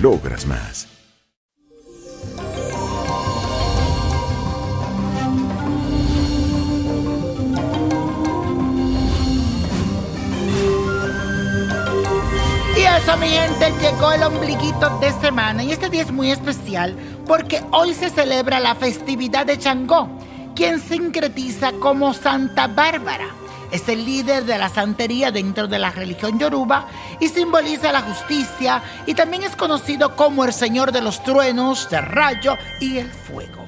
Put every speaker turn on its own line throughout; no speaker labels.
logras más.
Y eso, mi gente, llegó el ombliguito de semana. Y este día es muy especial porque hoy se celebra la festividad de Changó, quien sincretiza como Santa Bárbara es el líder de la santería dentro de la religión yoruba y simboliza la justicia y también es conocido como el señor de los truenos, del rayo y el fuego.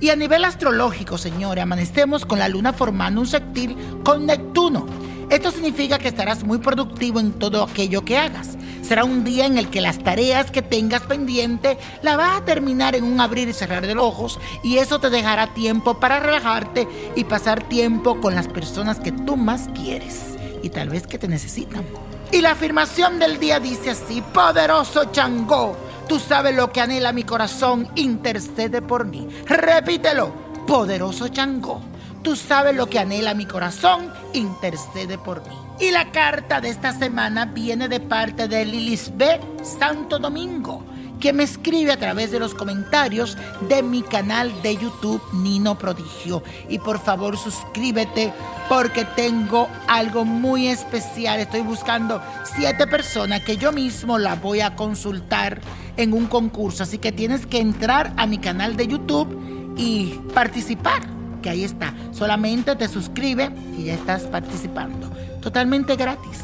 Y a nivel astrológico, señores, amanecemos con la luna formando un sextil con Neptuno. Esto significa que estarás muy productivo en todo aquello que hagas. Será un día en el que las tareas que tengas pendiente la vas a terminar en un abrir y cerrar de los ojos y eso te dejará tiempo para relajarte y pasar tiempo con las personas que tú más quieres y tal vez que te necesitan. Y la afirmación del día dice así, poderoso Changó, tú sabes lo que anhela mi corazón, intercede por mí. Repítelo, poderoso Changó, tú sabes lo que anhela mi corazón, intercede por mí. Y la carta de esta semana viene de parte de B. Santo Domingo, que me escribe a través de los comentarios de mi canal de YouTube Nino Prodigio. Y por favor suscríbete porque tengo algo muy especial. Estoy buscando siete personas que yo mismo la voy a consultar en un concurso. Así que tienes que entrar a mi canal de YouTube y participar. Que ahí está. Solamente te suscribe y ya estás participando totalmente gratis.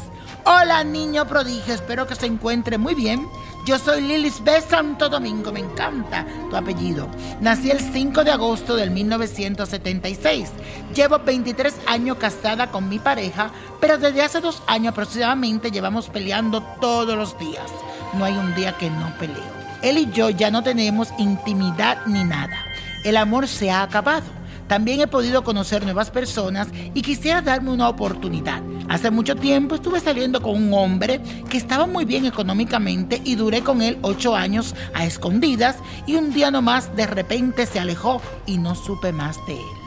Hola niño prodigio, espero que se encuentre muy bien. Yo soy Lilis B. Santo Domingo, me encanta tu apellido. Nací el 5 de agosto del 1976. Llevo 23 años casada con mi pareja, pero desde hace dos años aproximadamente llevamos peleando todos los días. No hay un día que no peleo. Él y yo ya no tenemos intimidad ni nada. El amor se ha acabado. También he podido conocer nuevas personas y quisiera darme una oportunidad. Hace mucho tiempo estuve saliendo con un hombre que estaba muy bien económicamente y duré con él ocho años a escondidas y un día nomás de repente se alejó y no supe más de él.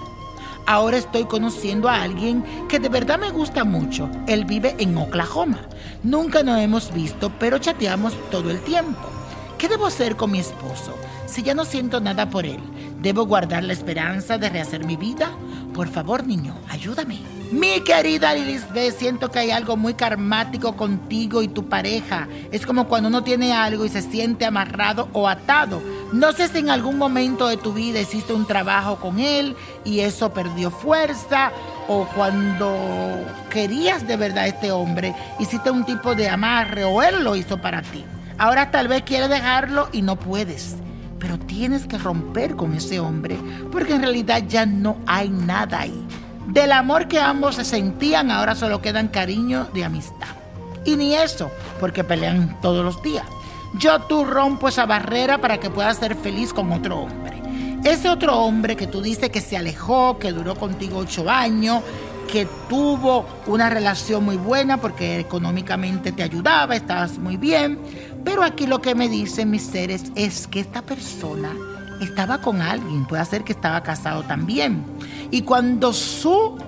Ahora estoy conociendo a alguien que de verdad me gusta mucho. Él vive en Oklahoma. Nunca nos hemos visto, pero chateamos todo el tiempo. ¿Qué debo hacer con mi esposo? Si ya no siento nada por él, ¿debo guardar la esperanza de rehacer mi vida? Por favor, niño, ayúdame. Mi querida Lisbeth, siento que hay algo muy karmático contigo y tu pareja. Es como cuando uno tiene algo y se siente amarrado o atado. No sé si en algún momento de tu vida hiciste un trabajo con él y eso perdió fuerza o cuando querías de verdad a este hombre, hiciste un tipo de amarre o él lo hizo para ti. Ahora tal vez quieres dejarlo y no puedes. Pero tienes que romper con ese hombre porque en realidad ya no hay nada ahí. Del amor que ambos se sentían ahora solo quedan cariño de amistad. Y ni eso, porque pelean todos los días. yo tú rompo esa barrera para que puedas ser feliz con otro hombre. Ese otro hombre que tú dices que se alejó, que duró contigo ocho años, que tuvo una relación muy buena porque económicamente te ayudaba, estabas muy bien. Pero aquí lo que me dicen mis seres es que esta persona estaba con alguien, puede ser que estaba casado también. Y cuando su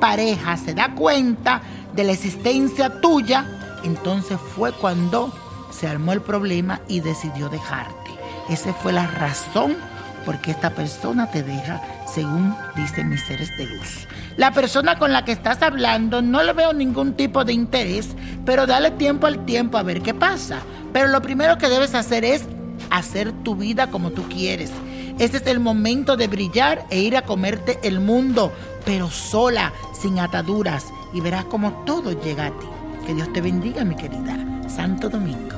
pareja se da cuenta de la existencia tuya, entonces fue cuando se armó el problema y decidió dejarte. Esa fue la razón por qué esta persona te deja, según dicen mis seres de luz. La persona con la que estás hablando no le veo ningún tipo de interés, pero dale tiempo al tiempo a ver qué pasa. Pero lo primero que debes hacer es hacer tu vida como tú quieres. Este es el momento de brillar e ir a comerte el mundo, pero sola, sin ataduras, y verás como todo llega a ti. Que Dios te bendiga, mi querida. Santo Domingo.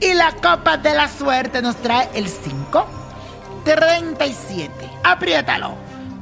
Y la copa de la suerte nos trae el 5, 37, apriétalo,